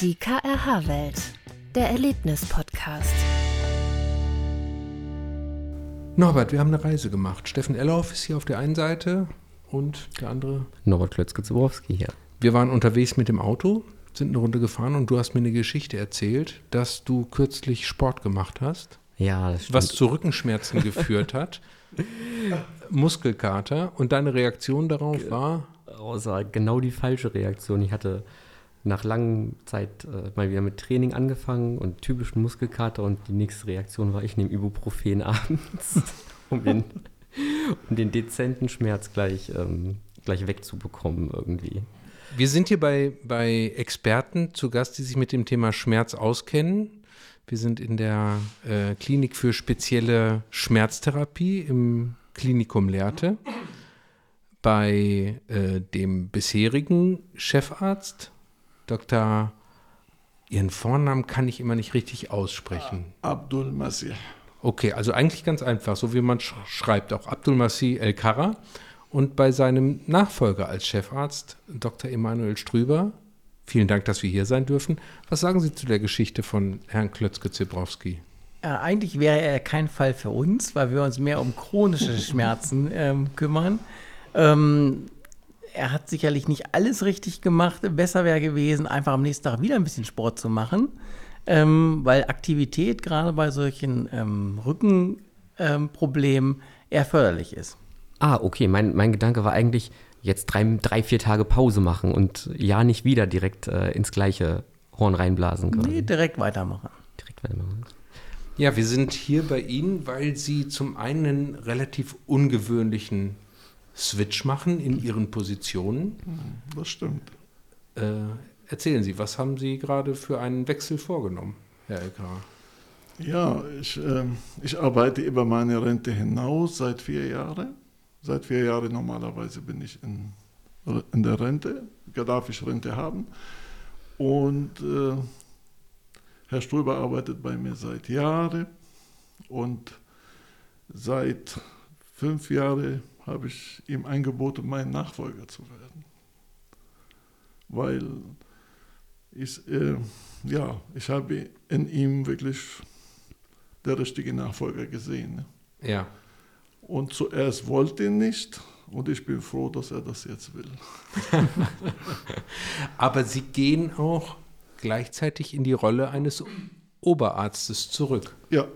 Die KRH-Welt, der Erlebnis-Podcast. Norbert, wir haben eine Reise gemacht. Steffen Ellerhoff ist hier auf der einen Seite und der andere. Norbert Klötzke-Zubrowski hier. Wir waren unterwegs mit dem Auto, sind eine Runde gefahren und du hast mir eine Geschichte erzählt, dass du kürzlich Sport gemacht hast. Ja, das stimmt. Was zu Rückenschmerzen geführt hat. Muskelkater. Und deine Reaktion darauf war? Außer genau die falsche Reaktion. Ich hatte nach langer Zeit äh, mal wieder mit Training angefangen und typischen Muskelkater und die nächste Reaktion war, ich nehme Ibuprofen abends, um den, um den dezenten Schmerz gleich, ähm, gleich wegzubekommen irgendwie. Wir sind hier bei, bei Experten zu Gast, die sich mit dem Thema Schmerz auskennen. Wir sind in der äh, Klinik für spezielle Schmerztherapie im Klinikum Lehrte bei äh, dem bisherigen Chefarzt, Dr. Ihren Vornamen kann ich immer nicht richtig aussprechen. Abdul Masih. Okay, also eigentlich ganz einfach, so wie man sch schreibt, auch Abdul Masih El Kara. Und bei seinem Nachfolger als Chefarzt, Dr. Emanuel Strüber, vielen Dank, dass wir hier sein dürfen. Was sagen Sie zu der Geschichte von Herrn Klötzke-Zebrowski? Äh, eigentlich wäre er kein Fall für uns, weil wir uns mehr um chronische Schmerzen ähm, kümmern. Ähm, er hat sicherlich nicht alles richtig gemacht. Besser wäre gewesen, einfach am nächsten Tag wieder ein bisschen Sport zu machen, ähm, weil Aktivität gerade bei solchen ähm, Rückenproblemen ähm, eher förderlich ist. Ah, okay. Mein, mein Gedanke war eigentlich, jetzt drei, drei, vier Tage Pause machen und ja nicht wieder direkt äh, ins gleiche Horn reinblasen können. Nee, direkt weitermachen. Direkt weitermachen. Ja, wir sind hier bei Ihnen, weil Sie zum einen relativ ungewöhnlichen Switch machen in Ihren Positionen. Das stimmt. Äh, erzählen Sie, was haben Sie gerade für einen Wechsel vorgenommen, Herr Elkar? Ja, ich, äh, ich arbeite über meine Rente hinaus seit vier Jahren. Seit vier Jahren normalerweise bin ich in, in der Rente, darf ich Rente haben. Und äh, Herr Ströber arbeitet bei mir seit Jahren und seit fünf Jahren habe ich ihm angeboten, mein Nachfolger zu werden. Weil ich, äh, ja, ich habe in ihm wirklich der richtige Nachfolger gesehen. Ne? Ja. Und zuerst wollte er nicht und ich bin froh, dass er das jetzt will. Aber Sie gehen auch gleichzeitig in die Rolle eines Oberarztes zurück. Ja.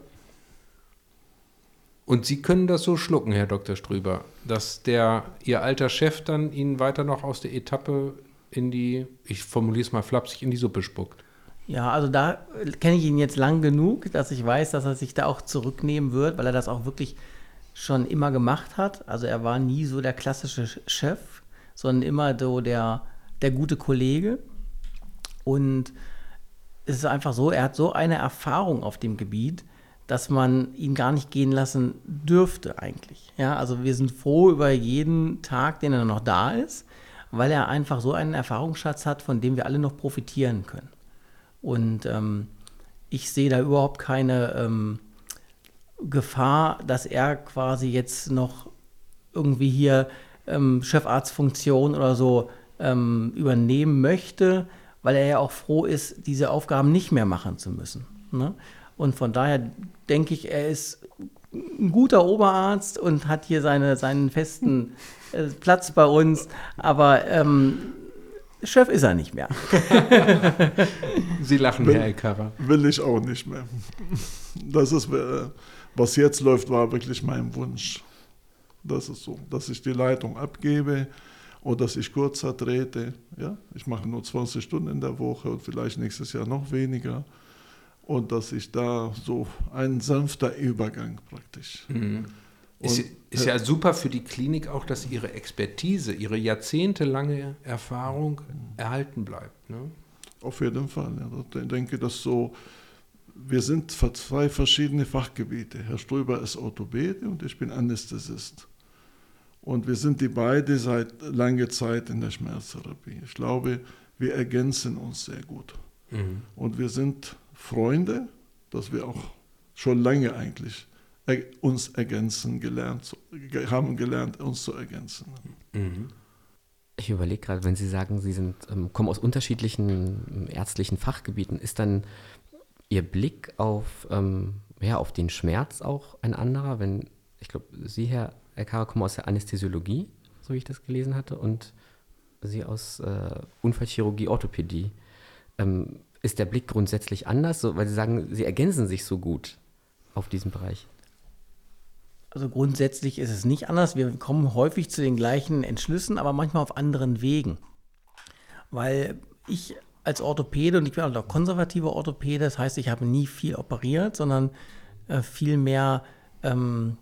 Und Sie können das so schlucken, Herr Dr. Strüber, dass der Ihr alter Chef dann Ihnen weiter noch aus der Etappe in die, ich formuliere es mal flapsig, in die Suppe spuckt. Ja, also da kenne ich ihn jetzt lang genug, dass ich weiß, dass er sich da auch zurücknehmen wird, weil er das auch wirklich schon immer gemacht hat. Also er war nie so der klassische Chef, sondern immer so der, der gute Kollege. Und es ist einfach so, er hat so eine Erfahrung auf dem Gebiet, dass man ihn gar nicht gehen lassen dürfte eigentlich. Ja, also wir sind froh über jeden Tag, den er noch da ist, weil er einfach so einen Erfahrungsschatz hat, von dem wir alle noch profitieren können. Und ähm, ich sehe da überhaupt keine ähm, Gefahr, dass er quasi jetzt noch irgendwie hier ähm, Chefarztfunktion oder so ähm, übernehmen möchte, weil er ja auch froh ist, diese Aufgaben nicht mehr machen zu müssen. Ne? Und von daher denke ich, er ist ein guter Oberarzt und hat hier seine, seinen festen äh, Platz bei uns. Aber ähm, Chef ist er nicht mehr. Sie lachen, will, Herr Elkara. Will ich auch nicht mehr. Das ist, äh, was jetzt läuft, war wirklich mein Wunsch. Das ist so, dass ich die Leitung abgebe oder dass ich kürzer trete. Ja? Ich mache nur 20 Stunden in der Woche und vielleicht nächstes Jahr noch weniger. Und dass ich da so ein sanfter Übergang praktisch. Mhm. Ist, ist, ja super für die Klinik auch, dass ihre Expertise, ihre jahrzehntelange Erfahrung erhalten bleibt. Ne? Auf jeden Fall. Ja. Ich denke, dass so, wir sind zwei verschiedene Fachgebiete. Herr Ströber ist Orthopäde und ich bin Anästhesist. Und wir sind die beide seit langer Zeit in der Schmerztherapie. Ich glaube, wir ergänzen uns sehr gut. Mhm. Und wir sind Freunde, dass wir auch schon lange eigentlich uns ergänzen gelernt, haben gelernt, uns zu ergänzen. Mhm. Ich überlege gerade, wenn Sie sagen, Sie sind, ähm, kommen aus unterschiedlichen ähm, ärztlichen Fachgebieten, ist dann Ihr Blick auf, ähm, ja, auf den Schmerz auch ein anderer? Wenn, ich glaube, Sie, Herr Elkara, kommen aus der Anästhesiologie, so wie ich das gelesen hatte, und Sie aus äh, Unfallchirurgie, Orthopädie. Ähm, ist der Blick grundsätzlich anders, so, weil Sie sagen, Sie ergänzen sich so gut auf diesem Bereich? Also grundsätzlich ist es nicht anders. Wir kommen häufig zu den gleichen Entschlüssen, aber manchmal auf anderen Wegen. Weil ich als Orthopäde, und ich bin auch konservativer Orthopäde, das heißt, ich habe nie viel operiert, sondern äh, viel mehr ähm,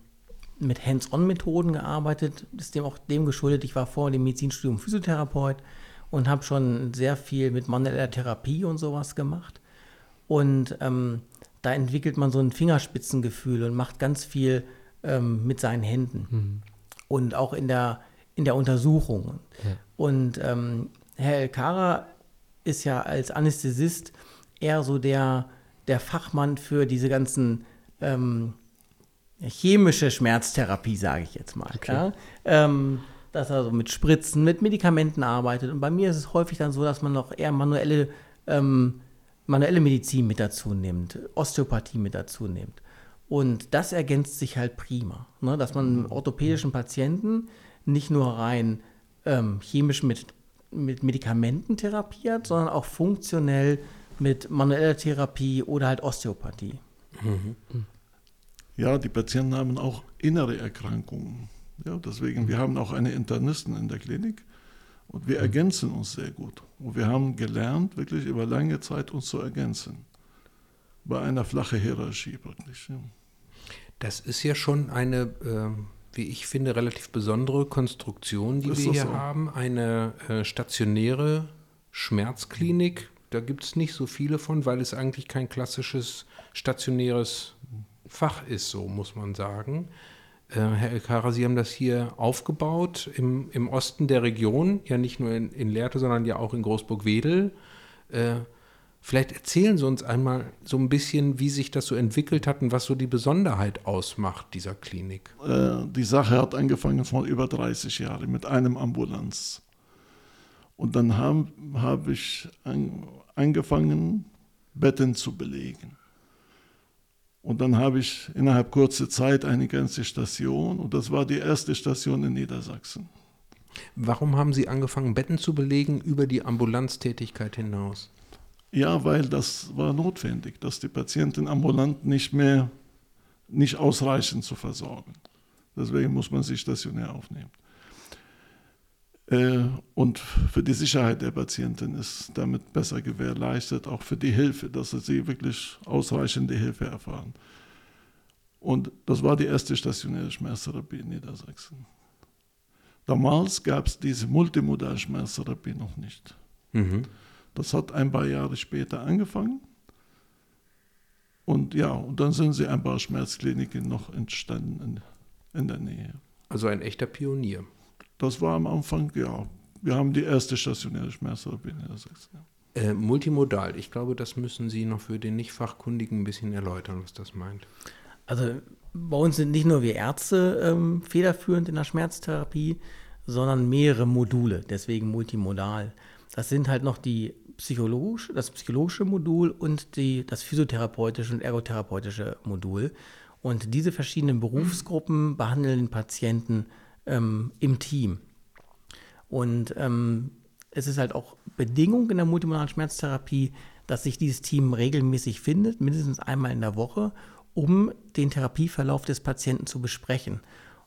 mit Hands-on-Methoden gearbeitet. Das ist dem auch dem geschuldet, ich war vor dem Medizinstudium Physiotherapeut und habe schon sehr viel mit manueller Therapie und sowas gemacht. Und ähm, da entwickelt man so ein Fingerspitzengefühl und macht ganz viel ähm, mit seinen Händen. Mhm. Und auch in der, in der Untersuchung. Ja. Und ähm, Herr Elkara ist ja als Anästhesist eher so der, der Fachmann für diese ganzen ähm, chemische Schmerztherapie, sage ich jetzt mal. Okay. Ja? Dass er so mit Spritzen, mit Medikamenten arbeitet. Und bei mir ist es häufig dann so, dass man noch eher manuelle, ähm, manuelle Medizin mit dazu nimmt, Osteopathie mit dazu nimmt. Und das ergänzt sich halt prima, ne? dass man orthopädischen Patienten nicht nur rein ähm, chemisch mit, mit Medikamenten therapiert, sondern auch funktionell mit manueller Therapie oder halt Osteopathie. Mhm. Ja, die Patienten haben auch innere Erkrankungen. Ja, deswegen, wir haben auch eine Internisten in der Klinik und wir ergänzen uns sehr gut. Und wir haben gelernt, wirklich über lange Zeit uns zu ergänzen. Bei einer flachen Hierarchie praktisch. Ja. Das ist ja schon eine, äh, wie ich finde, relativ besondere Konstruktion, die ist wir hier so? haben. Eine äh, stationäre Schmerzklinik. Da gibt es nicht so viele von, weil es eigentlich kein klassisches stationäres Fach ist, so muss man sagen. Äh, Herr Elkara, Sie haben das hier aufgebaut im, im Osten der Region, ja nicht nur in, in Lehrte, sondern ja auch in Großburg-Wedel. Äh, Vielleicht erzählen Sie uns einmal so ein bisschen, wie sich das so entwickelt hat und was so die Besonderheit ausmacht dieser Klinik. Äh, die Sache hat angefangen vor über 30 Jahren mit einem Ambulanz. Und dann habe hab ich an, angefangen, Betten zu belegen. Und dann habe ich innerhalb kurzer Zeit eine ganze Station und das war die erste Station in Niedersachsen. Warum haben Sie angefangen, Betten zu belegen über die Ambulanztätigkeit hinaus? Ja, weil das war notwendig, dass die Patienten ambulant nicht mehr, nicht ausreichend zu versorgen. Deswegen muss man sie stationär aufnehmen. Äh, und für die Sicherheit der Patienten ist damit besser gewährleistet, auch für die Hilfe, dass sie wirklich ausreichende Hilfe erfahren. Und das war die erste stationäre Schmerztherapie in Niedersachsen. Damals gab es diese Multimodal-Schmerztherapie noch nicht. Mhm. Das hat ein paar Jahre später angefangen. Und ja, und dann sind sie ein paar Schmerzkliniken noch entstanden in, in der Nähe. Also ein echter Pionier. Das war am Anfang, ja. Wir haben die erste stationäre Schmerztherapie in Niedersachsen. Ja. Äh, multimodal, ich glaube, das müssen Sie noch für den Nicht-Fachkundigen ein bisschen erläutern, was das meint. Also bei uns sind nicht nur wir Ärzte ähm, federführend in der Schmerztherapie, sondern mehrere Module, deswegen multimodal. Das sind halt noch die psychologisch, das psychologische Modul und die, das physiotherapeutische und ergotherapeutische Modul. Und diese verschiedenen Berufsgruppen behandeln den Patienten ähm, im Team. Und ähm, es ist halt auch Bedingung in der multimodalen Schmerztherapie, dass sich dieses Team regelmäßig findet, mindestens einmal in der Woche, um den Therapieverlauf des Patienten zu besprechen.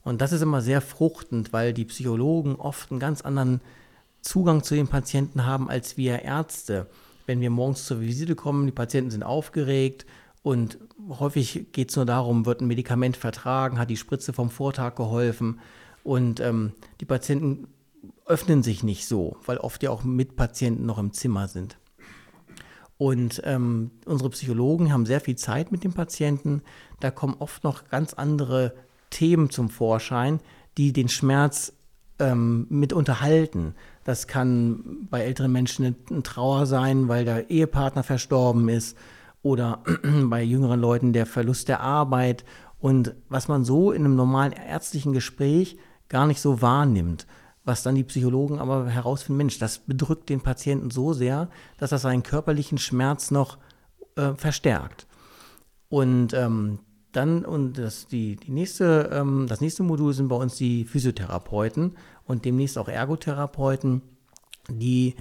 Und das ist immer sehr fruchtend, weil die Psychologen oft einen ganz anderen Zugang zu den Patienten haben als wir Ärzte. Wenn wir morgens zur Visite kommen, die Patienten sind aufgeregt und häufig geht es nur darum, wird ein Medikament vertragen, hat die Spritze vom Vortag geholfen und ähm, die Patienten öffnen sich nicht so, weil oft ja auch Mitpatienten noch im Zimmer sind. Und ähm, unsere Psychologen haben sehr viel Zeit mit dem Patienten. Da kommen oft noch ganz andere Themen zum Vorschein, die den Schmerz ähm, mit unterhalten. Das kann bei älteren Menschen eine Trauer sein, weil der Ehepartner verstorben ist oder bei jüngeren Leuten der Verlust der Arbeit und was man so in einem normalen ärztlichen Gespräch gar nicht so wahrnimmt. was dann die Psychologen aber herausfinden, Mensch, das bedrückt den Patienten so sehr, dass das seinen körperlichen Schmerz noch äh, verstärkt. Und ähm, dann, und das, die, die nächste, ähm, das nächste Modul sind bei uns die Physiotherapeuten und demnächst auch Ergotherapeuten, die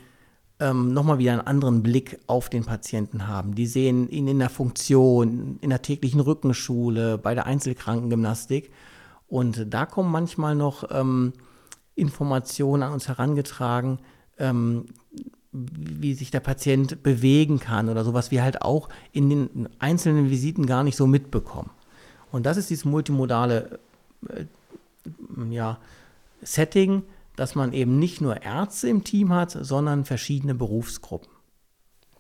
ähm, nochmal wieder einen anderen Blick auf den Patienten haben. Die sehen ihn in der Funktion, in der täglichen Rückenschule, bei der Einzelkrankengymnastik. Und da kommen manchmal noch ähm, Informationen an uns herangetragen, ähm, wie sich der Patient bewegen kann oder sowas, wir halt auch in den einzelnen Visiten gar nicht so mitbekommen. Und das ist dieses multimodale äh, ja, Setting, dass man eben nicht nur Ärzte im Team hat, sondern verschiedene Berufsgruppen.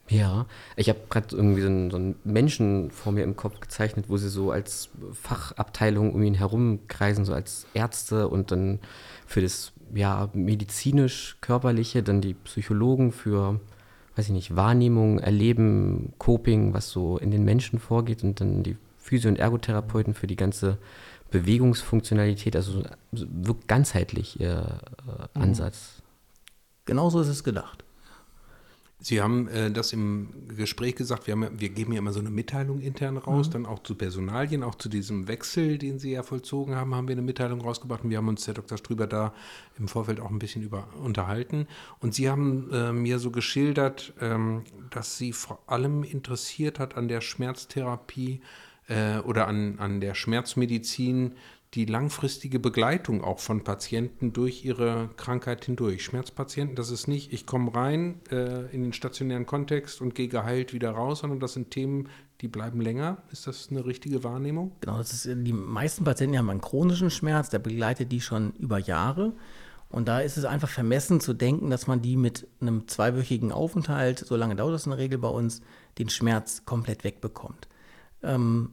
Ja, ich habe gerade irgendwie so einen, so einen, Menschen vor mir im Kopf gezeichnet, wo sie so als Fachabteilung um ihn herum kreisen, so als Ärzte und dann für das ja, medizinisch-körperliche, dann die Psychologen für, weiß ich nicht, Wahrnehmung, Erleben, Coping, was so in den Menschen vorgeht und dann die Physio- und Ergotherapeuten für die ganze Bewegungsfunktionalität, also wirkt ganzheitlich ihr äh, mhm. Ansatz. Genauso ist es gedacht. Sie haben äh, das im Gespräch gesagt, wir, haben, wir geben ja immer so eine Mitteilung intern raus, mhm. dann auch zu Personalien, auch zu diesem Wechsel, den Sie ja vollzogen haben, haben wir eine Mitteilung rausgebracht und wir haben uns, Herr Dr. Strüber, da im Vorfeld auch ein bisschen über unterhalten. Und Sie haben äh, mir so geschildert, ähm, dass Sie vor allem interessiert hat an der Schmerztherapie äh, oder an, an der Schmerzmedizin die langfristige Begleitung auch von Patienten durch ihre Krankheit hindurch. Schmerzpatienten, das ist nicht, ich komme rein äh, in den stationären Kontext und gehe geheilt wieder raus, sondern das sind Themen, die bleiben länger. Ist das eine richtige Wahrnehmung? Genau, das ist, die meisten Patienten haben einen chronischen Schmerz, der begleitet die schon über Jahre. Und da ist es einfach vermessen zu denken, dass man die mit einem zweiwöchigen Aufenthalt, so lange dauert das in der Regel bei uns, den Schmerz komplett wegbekommt. Ähm,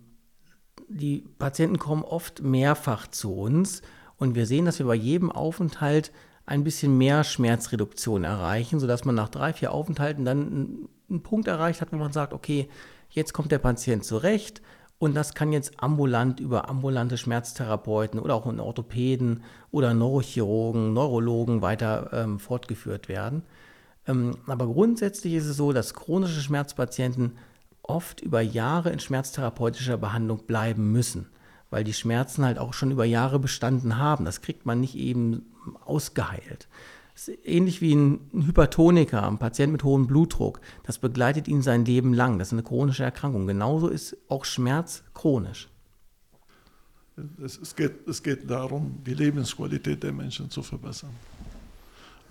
die Patienten kommen oft mehrfach zu uns und wir sehen, dass wir bei jedem Aufenthalt ein bisschen mehr Schmerzreduktion erreichen, sodass man nach drei, vier Aufenthalten dann einen Punkt erreicht hat, wo man sagt, okay, jetzt kommt der Patient zurecht und das kann jetzt ambulant über ambulante Schmerztherapeuten oder auch in Orthopäden oder Neurochirurgen, Neurologen weiter ähm, fortgeführt werden. Ähm, aber grundsätzlich ist es so, dass chronische Schmerzpatienten oft über Jahre in schmerztherapeutischer Behandlung bleiben müssen, weil die Schmerzen halt auch schon über Jahre bestanden haben. Das kriegt man nicht eben ausgeheilt. Das ist ähnlich wie ein Hypertoniker, ein Patient mit hohem Blutdruck. Das begleitet ihn sein Leben lang. Das ist eine chronische Erkrankung. Genauso ist auch Schmerz chronisch. Es, geht, es geht darum, die Lebensqualität der Menschen zu verbessern.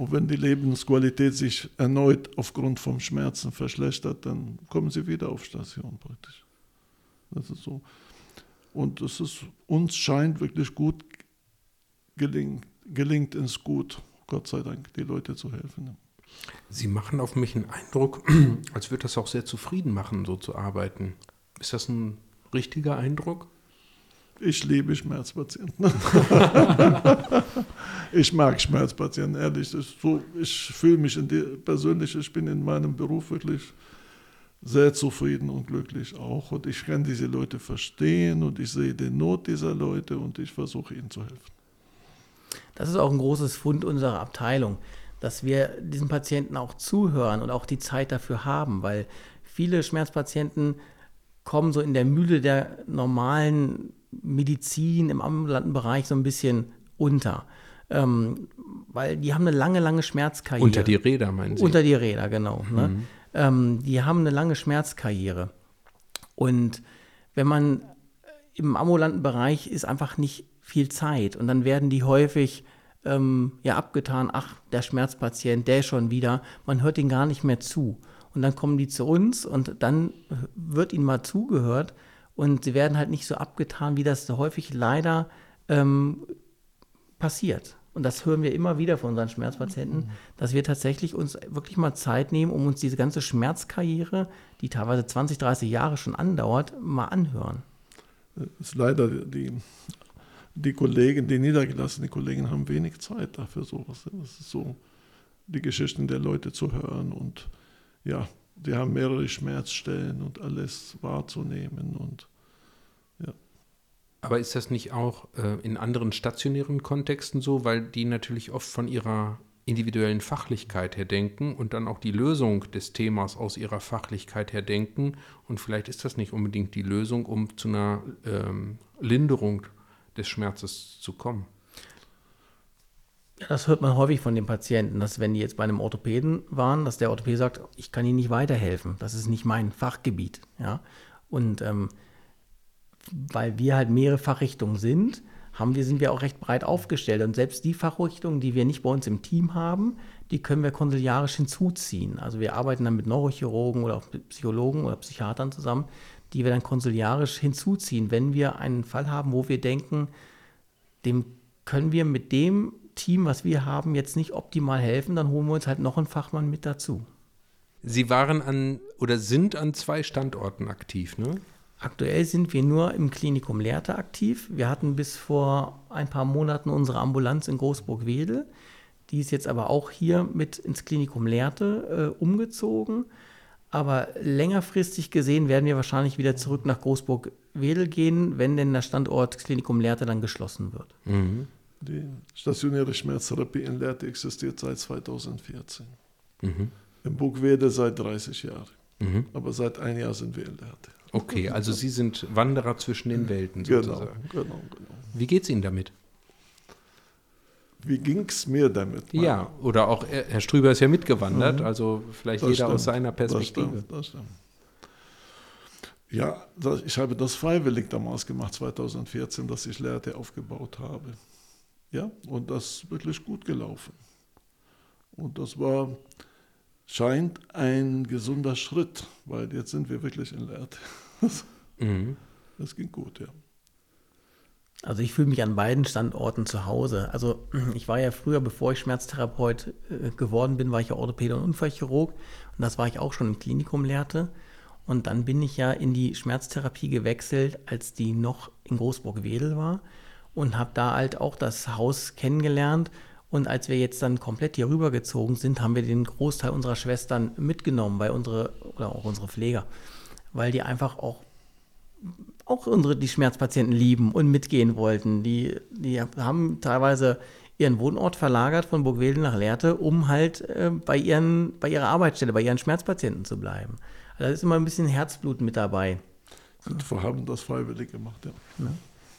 Und wenn die Lebensqualität sich erneut aufgrund vom Schmerzen verschlechtert, dann kommen sie wieder auf Station praktisch. Das ist so. Und es ist, uns scheint wirklich gut gelingt, gelingt es gut, Gott sei Dank, die Leute zu helfen. Sie machen auf mich einen Eindruck, als würde das auch sehr zufrieden machen, so zu arbeiten. Ist das ein richtiger Eindruck? Ich liebe Schmerzpatienten. ich mag Schmerzpatienten, ehrlich. So, ich fühle mich die, persönlich, ich bin in meinem Beruf wirklich sehr zufrieden und glücklich auch. Und ich kann diese Leute verstehen und ich sehe die Not dieser Leute und ich versuche ihnen zu helfen. Das ist auch ein großes Fund unserer Abteilung, dass wir diesen Patienten auch zuhören und auch die Zeit dafür haben, weil viele Schmerzpatienten kommen so in der Mühle der normalen Medizin im ambulanten Bereich so ein bisschen unter. Ähm, weil die haben eine lange, lange Schmerzkarriere. Unter die Räder, meinen Sie? Unter die Räder, genau. Ne? Mhm. Ne? Ähm, die haben eine lange Schmerzkarriere. Und wenn man im ambulanten Bereich ist einfach nicht viel Zeit und dann werden die häufig ähm, ja abgetan, ach, der Schmerzpatient, der schon wieder, man hört ihn gar nicht mehr zu. Und dann kommen die zu uns und dann wird ihnen mal zugehört und sie werden halt nicht so abgetan, wie das häufig leider ähm, passiert. Und das hören wir immer wieder von unseren Schmerzpatienten, mhm. dass wir tatsächlich uns wirklich mal Zeit nehmen, um uns diese ganze Schmerzkarriere, die teilweise 20, 30 Jahre schon andauert, mal anhören. Das ist leider die, die Kollegen, die niedergelassenen Kollegen haben wenig Zeit dafür sowas. Das ist so, die Geschichten der Leute zu hören und ja, die haben mehrere Schmerzstellen und alles wahrzunehmen und Aber ist das nicht auch äh, in anderen stationären Kontexten so, weil die natürlich oft von ihrer individuellen Fachlichkeit her denken und dann auch die Lösung des Themas aus ihrer Fachlichkeit her denken. Und vielleicht ist das nicht unbedingt die Lösung, um zu einer ähm, Linderung des Schmerzes zu kommen. Das hört man häufig von den Patienten, dass wenn die jetzt bei einem Orthopäden waren, dass der Orthopäde sagt, ich kann Ihnen nicht weiterhelfen, das ist nicht mein Fachgebiet. Ja? Und ähm, weil wir halt mehrere Fachrichtungen sind, haben wir, sind wir auch recht breit aufgestellt. Und selbst die Fachrichtungen, die wir nicht bei uns im Team haben, die können wir konsiliarisch hinzuziehen. Also wir arbeiten dann mit Neurochirurgen oder auch mit Psychologen oder Psychiatern zusammen, die wir dann konsiliarisch hinzuziehen, wenn wir einen Fall haben, wo wir denken, dem können wir mit dem Team, was wir haben, jetzt nicht optimal helfen, dann holen wir uns halt noch einen Fachmann mit dazu. Sie waren an oder sind an zwei Standorten aktiv, ne? Aktuell sind wir nur im Klinikum Lehrte aktiv. Wir hatten bis vor ein paar Monaten unsere Ambulanz in Großburg-Wedel. Die ist jetzt aber auch hier mit ins Klinikum Lehrte äh, umgezogen. Aber längerfristig gesehen werden wir wahrscheinlich wieder zurück nach Großburg-Wedel gehen, wenn denn der Standort Klinikum Lehrte dann geschlossen wird. Mhm. Die stationäre Schmerztherapie in Lehrte existiert seit 2014. Mhm. In Burgwede seit 30 Jahren. Mhm. Aber seit einem Jahr sind wir in Lehrte. Okay, also Sie sind Wanderer zwischen den Welten Genau, sozusagen. genau, genau. Wie geht es Ihnen damit? Wie ging es mir damit? Ja, oder auch äh, Herr Strüber ist ja mitgewandert, Mhm. also vielleicht Das jeder aus stimmt, seiner Das Perspektive. stimmt, das stimmt. Ja, das, ich habe das freiwillig damals gemacht, 2014, dass ich Lehrte aufgebaut habe. Ja, und das ist wirklich gut gelaufen. Und das war, scheint ein gesunder Schritt, weil jetzt sind wir wirklich in Lehrte. Mhm. Das ging gut, ja. Also ich fühle mich an beiden Standorten zu Hause. Also ich war ja früher, bevor ich Schmerztherapeut äh, geworden bin, war ich ja Orthopäde und Unfallchirurg und das war ich auch schon im Klinikum lehrte. Und dann bin ich ja in die Schmerztherapie gewechselt, als die noch in Großburg-Wedel war und habe da halt auch das Haus kennengelernt. Und als wir jetzt dann komplett hier rübergezogen sind, haben wir den Großteil unserer Schwestern mitgenommen, bei unsere oder auch unsere Pfleger, weil die einfach auch auch unsere, die Schmerzpatienten lieben und mitgehen wollten. Die, die haben teilweise ihren Wohnort verlagert von Burgwedel nach Lehrte, um halt äh, bei, ihren, bei ihrer Arbeitsstelle, bei ihren Schmerzpatienten zu bleiben. Also da ist immer ein bisschen Herzblut mit dabei. Und wir haben das freiwillig gemacht, ja.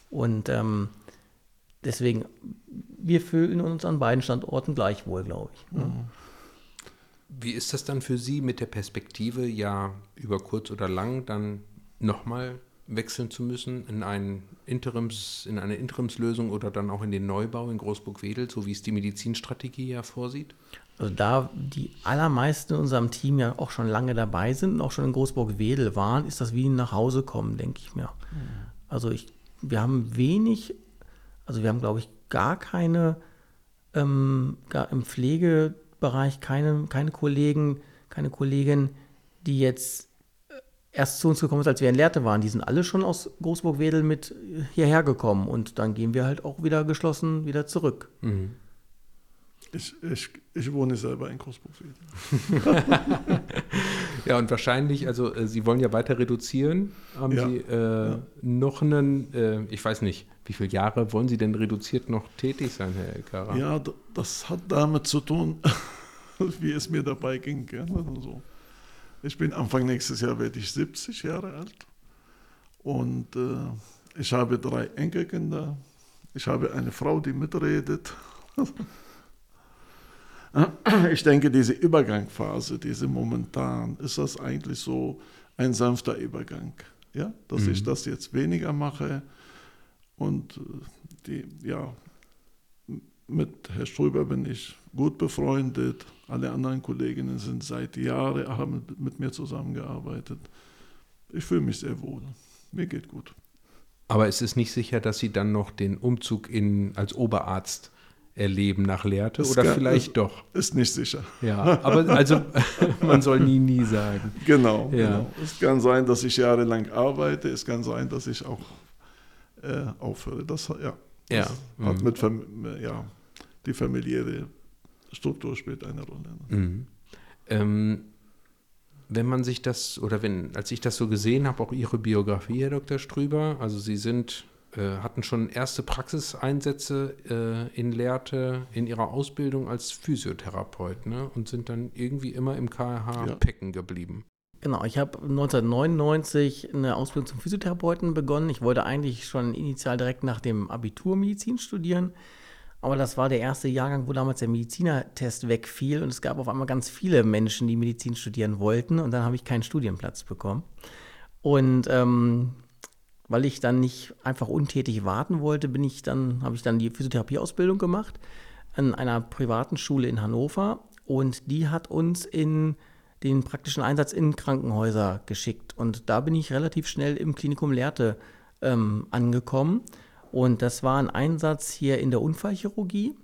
Und ähm, deswegen, wir fühlen uns an beiden Standorten gleichwohl, glaube ich. ne? Wie ist das dann für Sie mit der Perspektive, ja über kurz oder lang dann nochmal wechseln zu müssen in, einen Interims, in eine Interimslösung oder dann auch in den Neubau in Großburg-Wedel, so wie es die Medizinstrategie ja vorsieht? Also da die allermeisten in unserem Team ja auch schon lange dabei sind und auch schon in Großburg-Wedel waren, ist das wie ein nach Hause kommen, denke ich mir. Also ich, wir haben wenig, also wir haben glaube ich gar keine, ähm, gar im Pflegebereich keine, keine Kollegen, keine Kollegin, die jetzt äh, erst zu uns gekommen ist, als wir in Lehrte waren. Die sind alle schon aus Großburg-Wedel mit hierher gekommen und dann gehen wir halt auch wieder geschlossen wieder zurück. Ich, ich, ich wohne selber in Großburg-Wedel. Ja, und wahrscheinlich, also äh, Sie wollen ja weiter reduzieren. Haben Ja. Sie äh, noch einen, äh, ich weiß nicht, wie viele Jahre wollen Sie denn reduziert noch tätig sein, Herr Elkara? Ja, das hat damit zu tun, wie es mir dabei ging. Also so. Ich bin Anfang nächstes Jahr werde ich 70 Jahre alt und äh, ich habe drei Enkelkinder. Ich habe eine Frau, die mitredet. Ich denke, diese Übergangsphase, diese momentan, ist das eigentlich so ein sanfter Übergang. Ja? Dass ich das jetzt weniger mache und äh, die, ja, mit Herrn Ströber bin ich gut befreundet. Alle anderen Kolleginnen sind seit Jahren, haben mit mir zusammengearbeitet. Ich fühle mich sehr wohl. Mir geht gut. Aber es ist nicht sicher, dass Sie dann noch den Umzug in, als Oberarzt erleben nach Lehrte oder kann- vielleicht es- doch. Ist nicht sicher. Ja, aber also man soll nie, nie sagen. Genau, Ja. genau. Es kann sein, dass ich jahrelang arbeite. Es kann sein, dass ich auch äh, aufhöre. Das, ja, Ja, das hat mhm. mit Fam ja, die familiäre Struktur spielt eine Rolle. Ne? Mhm. Ähm, wenn man sich das, oder wenn, als ich das so gesehen habe, auch Ihre Biografie, Herr Dr. Strüber, also Sie sind äh, hatten schon erste Praxiseinsätze äh, in Lehrte in ihrer Ausbildung als Physiotherapeut ne? und sind dann irgendwie immer im KRH Ja. Pecken geblieben. Genau, ich habe 1999 eine Ausbildung zum Physiotherapeuten begonnen. Ich wollte eigentlich schon initial direkt nach dem Abitur Medizin studieren. Aber das war der erste Jahrgang, wo damals der Medizinertest wegfiel und es gab auf einmal ganz viele Menschen, die Medizin studieren wollten und dann habe ich keinen Studienplatz bekommen. Und ähm, weil ich dann nicht einfach untätig warten wollte, bin ich dann, habe ich dann die Physiotherapieausbildung gemacht an einer privaten Schule in Hannover und die hat uns in den praktischen Einsatz in Krankenhäuser geschickt. Und da bin ich relativ schnell im Klinikum Lehrte ähm, angekommen. Und das war ein Einsatz hier in der Unfallchirurgie.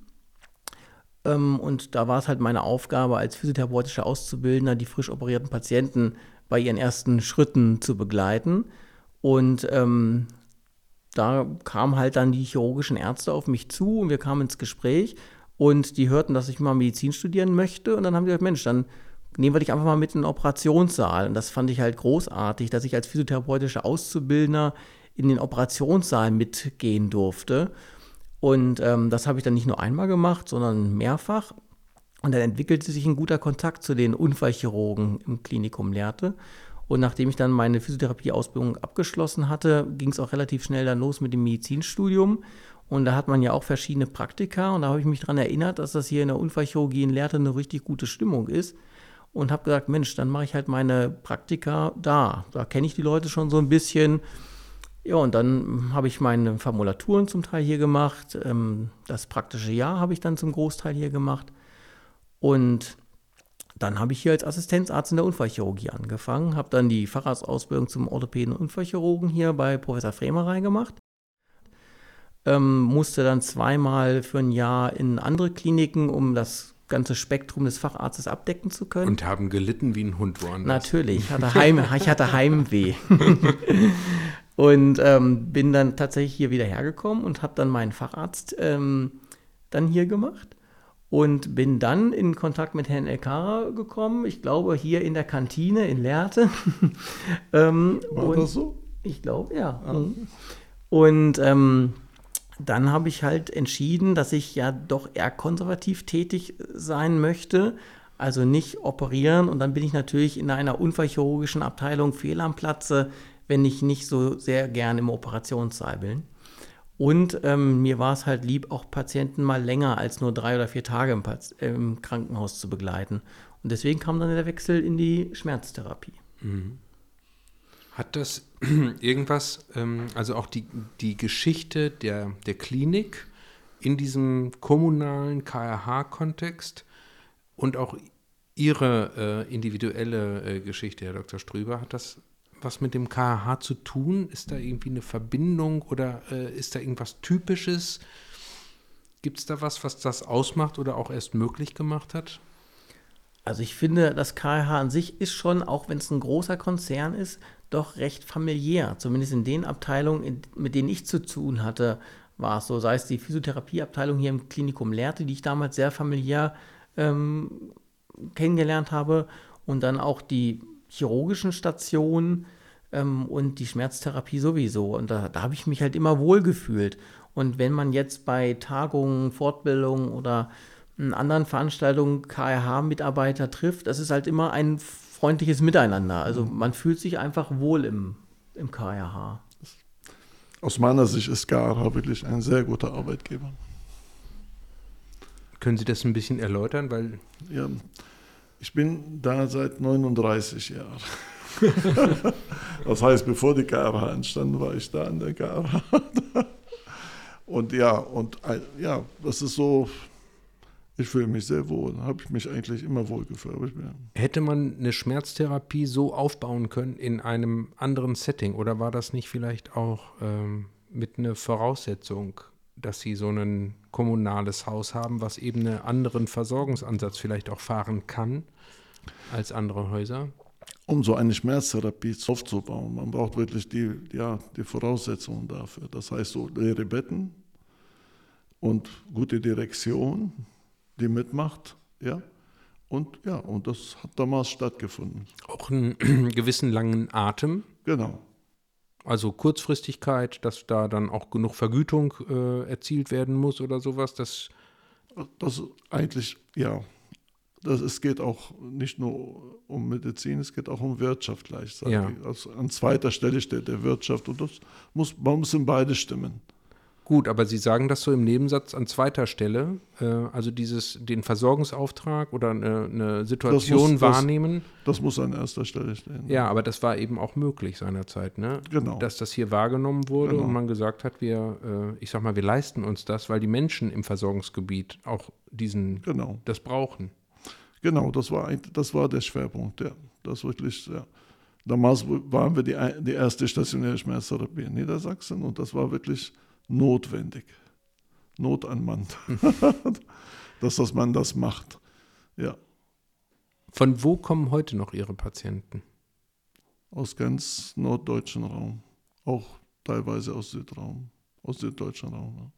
Ähm, und da war es halt meine Aufgabe als physiotherapeutischer Auszubildender, die frisch operierten Patienten bei ihren ersten Schritten zu begleiten. Und ähm, da kamen halt dann die chirurgischen Ärzte auf mich zu und wir kamen ins Gespräch und die hörten, dass ich mal Medizin studieren möchte und dann haben die gesagt, Mensch, dann nehmen wir dich einfach mal mit in den Operationssaal. Und das fand ich halt großartig, dass ich als physiotherapeutischer Auszubildender in den Operationssaal mitgehen durfte. Und ähm, das habe ich dann nicht nur einmal gemacht, sondern mehrfach. Und dann entwickelte sich ein guter Kontakt zu den Unfallchirurgen im Klinikum Lehrte. Und nachdem ich dann meine Physiotherapieausbildung abgeschlossen hatte, ging es auch relativ schnell dann los mit dem Medizinstudium. Und da hat man ja auch verschiedene Praktika. Und da habe ich mich daran erinnert, dass das hier in der Unfallchirurgie in Lehrte eine richtig gute Stimmung ist. Und habe gesagt, Mensch, dann mache ich halt meine Praktika da. Da kenne ich die Leute schon so ein bisschen. Ja, und dann habe ich meine Formulaturen zum Teil hier gemacht. Ähm, Das praktische Jahr habe ich dann zum Großteil hier gemacht. Und dann habe ich hier als Assistenzarzt in der Unfallchirurgie angefangen, habe dann die Facharztausbildung zum Orthopäden und Unfallchirurgen hier bei Professor Fremerei gemacht. Ähm, musste dann zweimal für ein Jahr in andere Kliniken, um das ganze Spektrum des Facharztes abdecken zu können. Und haben gelitten wie ein Hund woanders. Natürlich, ich hatte, Heim, ich hatte Heimweh. und ähm, bin dann tatsächlich hier wieder hergekommen und habe dann meinen Facharzt ähm, dann hier gemacht und bin dann in Kontakt mit Herrn Elkara gekommen. Ich glaube, hier in der Kantine in Lehrte. ähm, War und das so? ich glaube, ja. Mhm. Und ähm, dann habe ich halt entschieden, dass ich ja doch eher konservativ tätig sein möchte, also nicht operieren. Und dann bin ich natürlich in einer unfallchirurgischen Abteilung fehl am Platze, wenn ich nicht so sehr gern im Operationssaal bin. Und ähm, mir war es halt lieb, auch Patienten mal länger als nur drei oder vier Tage im, im Krankenhaus zu begleiten. Und deswegen kam dann der Wechsel in die Schmerztherapie. Hat das irgendwas, ähm, also auch die, die Geschichte der, der Klinik in diesem kommunalen KRH-Kontext und auch Ihre äh, individuelle äh, Geschichte, Herr Dr. Strüber, hat das was mit dem KRH zu tun? Ist da irgendwie eine Verbindung oder äh, ist da irgendwas Typisches? Gibt es da was, was das ausmacht oder auch erst möglich gemacht hat? Also ich finde, das KH an sich ist schon, auch wenn es ein großer Konzern ist, doch recht familiär. Zumindest in den Abteilungen, mit denen ich zu tun hatte, war es so. Sei es die Physiotherapieabteilung hier im Klinikum Lehrte, die ich damals sehr familiär ähm, kennengelernt habe. Und dann auch die chirurgischen Stationen ähm, und die Schmerztherapie sowieso. Und da, da habe ich mich halt immer wohl gefühlt. Und wenn man jetzt bei Tagungen, Fortbildungen oder in anderen Veranstaltungen KRH-Mitarbeiter trifft, das ist halt immer ein freundliches Miteinander. Also man fühlt sich einfach wohl im, im KRH. Aus meiner Sicht ist KRH wirklich ein sehr guter Arbeitgeber. Können Sie das ein bisschen erläutern? Weil Ja, ich bin da seit 39 Jahren. das heißt, bevor die KRH entstanden, war ich da in der KRH. und ja, und ein- ja, das ist so, ich fühle mich sehr wohl. Habe ich mich eigentlich immer wohl gefühlt. Hätte man eine Schmerztherapie so aufbauen können in einem anderen Setting oder war das nicht vielleicht auch ähm, mit einer Voraussetzung, dass Sie so ein kommunales Haus haben, was eben einen anderen Versorgungsansatz vielleicht auch fahren kann als andere Häuser? um so eine Schmerztherapie aufzubauen, man braucht wirklich die, ja, die Voraussetzungen dafür. Das heißt, so leere Betten und gute Direktion, die mitmacht, ja. Und ja, und das hat damals stattgefunden. Auch einen gewissen langen Atem. Genau. Also Kurzfristigkeit, dass da dann auch genug Vergütung äh, erzielt werden muss oder sowas, das Das eigentlich, ja. Das, es geht auch nicht nur um Medizin, es geht auch um Wirtschaft gleichzeitig. Ja. Also an zweiter Stelle steht der Wirtschaft und das muss, man muss in beide stimmen. Gut, aber Sie sagen das so im Nebensatz an zweiter Stelle, äh, also dieses, den Versorgungsauftrag oder eine, eine Situation das- wahrnehmen. Das muss an erster Stelle stehen. Ja, aber das war eben auch möglich seinerzeit, ne? Genau. Dass das hier wahrgenommen wurde Genau. und man gesagt hat, wir, äh, ich sag mal, wir leisten uns das, weil die Menschen im Versorgungsgebiet auch diesen, Genau. das brauchen. Genau, das war, ein- das war der Schwerpunkt, ja. Das wirklich, ja. Damals waren wir die, die erste stationäre Schmerztherapie in Niedersachsen und das war wirklich notwendig. Not an Mann. dass das man das macht. Ja, Von wo kommen heute noch Ihre Patienten? aus ganz norddeutschen Raum. Auch teilweise aus Südraum, aus süddeutschen Raum. Ja.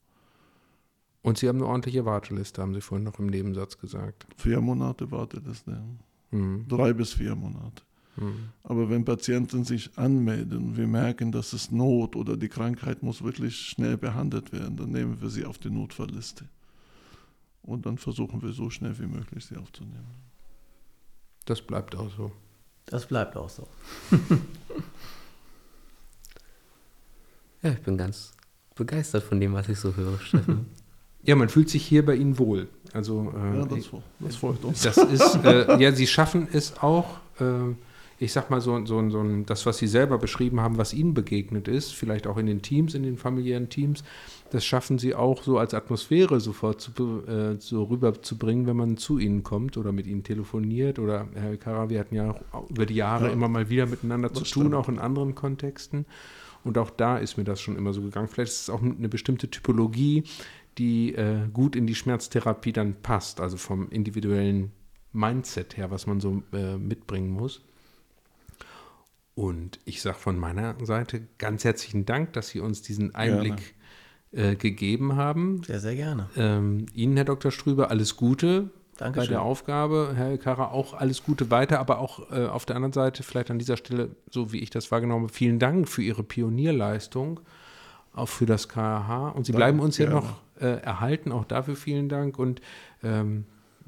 Und Sie haben eine ordentliche Warteliste, haben Sie vorhin noch im Nebensatz gesagt. Vier Monate wartet es. Ne? Hm. Drei bis vier Monate. Aber wenn Patienten sich anmelden, wir merken, dass es Not oder die Krankheit muss wirklich schnell behandelt werden, dann nehmen wir sie auf die Notfallliste. Und dann versuchen wir so schnell wie möglich sie aufzunehmen. Das bleibt auch so. Das bleibt auch so. Ja, ich bin ganz begeistert von dem, was ich so höre, Steffen. Ja, man fühlt sich hier bei Ihnen wohl. Also äh, Ja, das, das freut uns. Das ist, äh, ja, sie schaffen es auch, äh, ich sag mal so, so, so ein, das, was sie selber beschrieben haben, was ihnen begegnet ist, vielleicht auch in den Teams, in den familiären Teams, das schaffen sie auch so als Atmosphäre sofort zu, äh, so rüberzubringen, wenn man zu ihnen kommt oder mit ihnen telefoniert oder Herr Kara, wir hatten ja auch über die Jahre Ja, immer mal wieder miteinander zu das tun, stimmt. auch in anderen Kontexten. Und auch da ist mir das schon immer so gegangen. Vielleicht ist es auch eine bestimmte Typologie, die äh, gut in die Schmerztherapie dann passt, also vom individuellen Mindset her, was man so äh, mitbringen muss. Und ich sage von meiner Seite ganz herzlichen Dank, dass Sie uns diesen Einblick äh, gegeben haben. Sehr, sehr gerne. Ähm, Ihnen, Herr Dr. Strüber, alles Gute bei Dankeschön. der Aufgabe. Herr Kara, auch alles Gute weiter, aber auch äh, auf der anderen Seite, vielleicht an dieser Stelle, so wie ich das wahrgenommen habe, vielen Dank für Ihre Pionierleistung, auch für das KH. Und Sie Danke, bleiben uns ja noch äh, erhalten, auch dafür vielen Dank. Und ähm,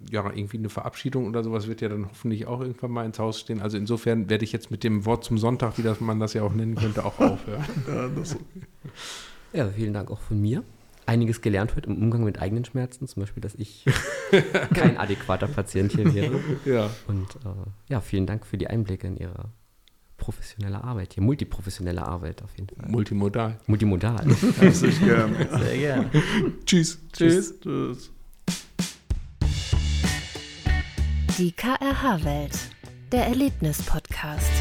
ja, irgendwie eine Verabschiedung oder sowas wird ja dann hoffentlich auch irgendwann mal ins Haus stehen. Also insofern werde ich jetzt mit dem Wort zum Sonntag, wie das man das ja auch nennen könnte, auch aufhören. Ja, das, Ja, vielen Dank auch von mir. Einiges gelernt heute im Umgang mit eigenen Schmerzen, zum Beispiel, dass ich kein adäquater Patient hier wäre. ja. Und äh, ja, vielen Dank für die Einblicke in Ihre professionelle Arbeit hier, multiprofessionelle Arbeit auf jeden Fall. Multimodal. Multimodal. herzlich gerne. Sehr gerne. Tschüss. Tschüss. Tschüss. Die KRH-Welt, der Erlebnis-Podcast.